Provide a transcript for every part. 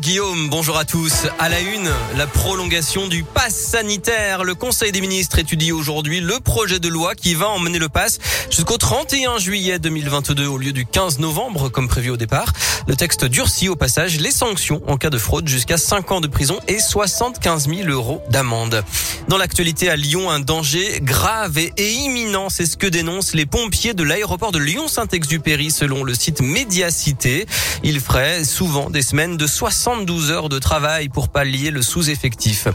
Guillaume, bonjour à tous. À la une, la prolongation du pass sanitaire. Le Conseil des ministres étudie aujourd'hui le projet de loi qui va emmener le pass jusqu'au 31 juillet 2022 au lieu du 15 novembre comme prévu au départ. Le texte durcit au passage les sanctions en cas de fraude jusqu'à 5 ans de prison et 75 000 euros d'amende. Dans l'actualité à Lyon, un danger grave et imminent, c'est ce que dénoncent les pompiers de l'aéroport de Lyon-Saint-Exupéry selon le site Médiacité. Il ferait souvent des semaines de 72 heures de travail pour pallier le sous-effectif.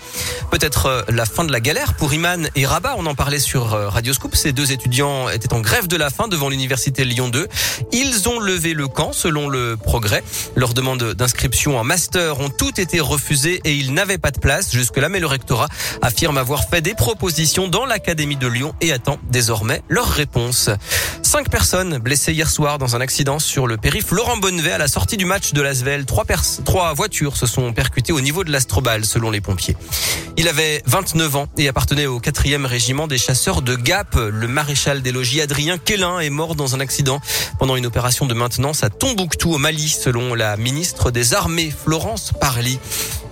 Peut-être euh, la fin de la galère pour Iman et Rabat. On en parlait sur euh, Radio Scoop. Ces deux étudiants étaient en grève de la faim devant l'université Lyon 2. Ils ont levé le camp selon le progrès. Leurs demandes d'inscription en master ont toutes été refusées et ils n'avaient pas de place jusque-là. Mais le rectorat affirme avoir fait des propositions dans l'académie de Lyon et attend désormais leur réponse. Cinq personnes blessées hier soir dans un accident sur le périph' Laurent Bonnevet à la sortie du match de l'Asvel. Trois, trois voitures se sont percutées au niveau de l'Astrobal selon les pompiers. Il avait 29 ans et appartenait au 4e régiment des chasseurs de Gap. Le maréchal des logis Adrien Quélin est mort dans un accident pendant une opération de maintenance à Tombouctou au Mali selon la ministre des Armées Florence Parly.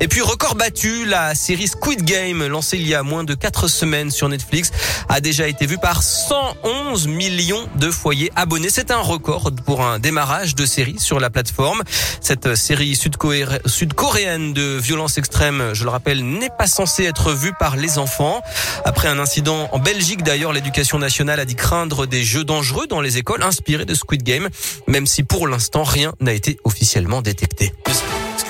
Et puis record battu, la série Squid Game lancée il y a moins de 4 semaines sur Netflix a déjà été vue par 111 millions de foyers abonnés. C'est un record pour un démarrage de série sur la plateforme. Cette série sud-coréenne de violence extrême, je le rappelle, n'est pas censée être vue par les enfants. Après un incident en Belgique d'ailleurs, l'éducation nationale a dit craindre des jeux dangereux dans les écoles inspirés de Squid Game, même si pour l'instant rien n'a été officiellement détecté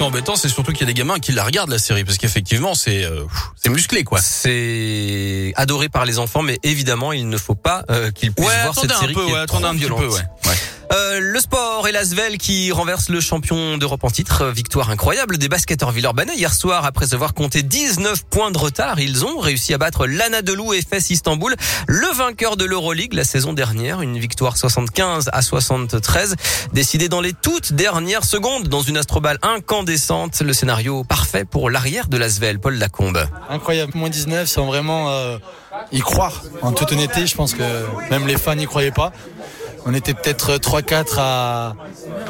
embêtant, c'est surtout qu'il y a des gamins qui la regardent la série parce qu'effectivement, c'est euh, c'est musclé quoi. C'est adoré par les enfants, mais évidemment, il ne faut pas euh, qu'ils puissent voir cette série peu, qui est trop un violente. Peu, ouais. Euh, le sport et l'Asvel qui renverse le champion d'Europe en titre. Victoire incroyable des basketteurs Villeurbanais hier soir après avoir compté 19 points de retard. Ils ont réussi à battre l'Anadolu FS Istanbul, le vainqueur de l'Euroleague la saison dernière. Une victoire 75 à 73 décidée dans les toutes dernières secondes dans une astrobale incandescente. Le scénario parfait pour l'arrière de l'Asvel, Paul Lacombe. Incroyable, moins 19 sans vraiment euh, y croire. En toute honnêteté, je pense que même les fans n'y croyaient pas on était peut-être 3-4 à,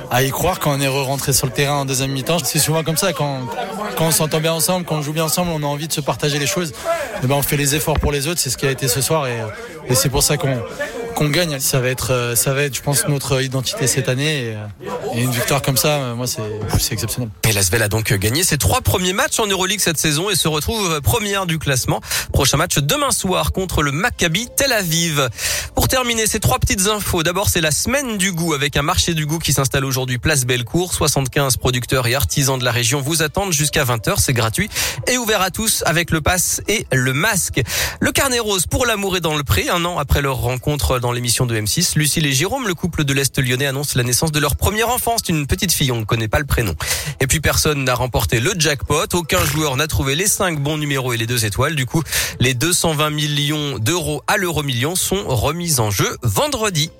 à, y croire quand on est rentré sur le terrain en deuxième mi-temps. C'est souvent comme ça, quand, on s'entend bien ensemble, quand on joue bien ensemble, on a envie de se partager les choses. Et ben on fait les efforts pour les autres, c'est ce qui a été ce soir et c'est pour ça qu'on qu'on gagne. Ça va être, euh, ça va être, je pense, notre identité cette année. Et, euh, une victoire comme ça, euh, moi, c'est exceptionnel. Et Lasvel a donc gagné ses trois premiers matchs en Euroleague cette saison et se retrouve première du classement. Prochain match demain soir contre le Maccabi Tel Aviv. Pour terminer, ces trois petites infos. D'abord, c'est la semaine du goût avec un marché du goût qui s'installe aujourd'hui place Bellecour. 75 producteurs et artisans de la région vous attendent jusqu'à 20h. C'est gratuit et ouvert à tous avec le pass et le masque. Le carnet rose pour l'amour est dans le pré. Un an après leur rencontre dans l'émission de M6. Lucille et Jérôme, le couple de l'Est lyonnais, annonce la naissance de leur premier enfant. Une petite fille, on ne connaît pas le prénom. Et puis personne n'a remporté le jackpot. Aucun joueur n'a trouvé les cinq bons numéros et les deux étoiles. Du coup, les 220 millions d'euros à l'euro million sont remis en jeu vendredi.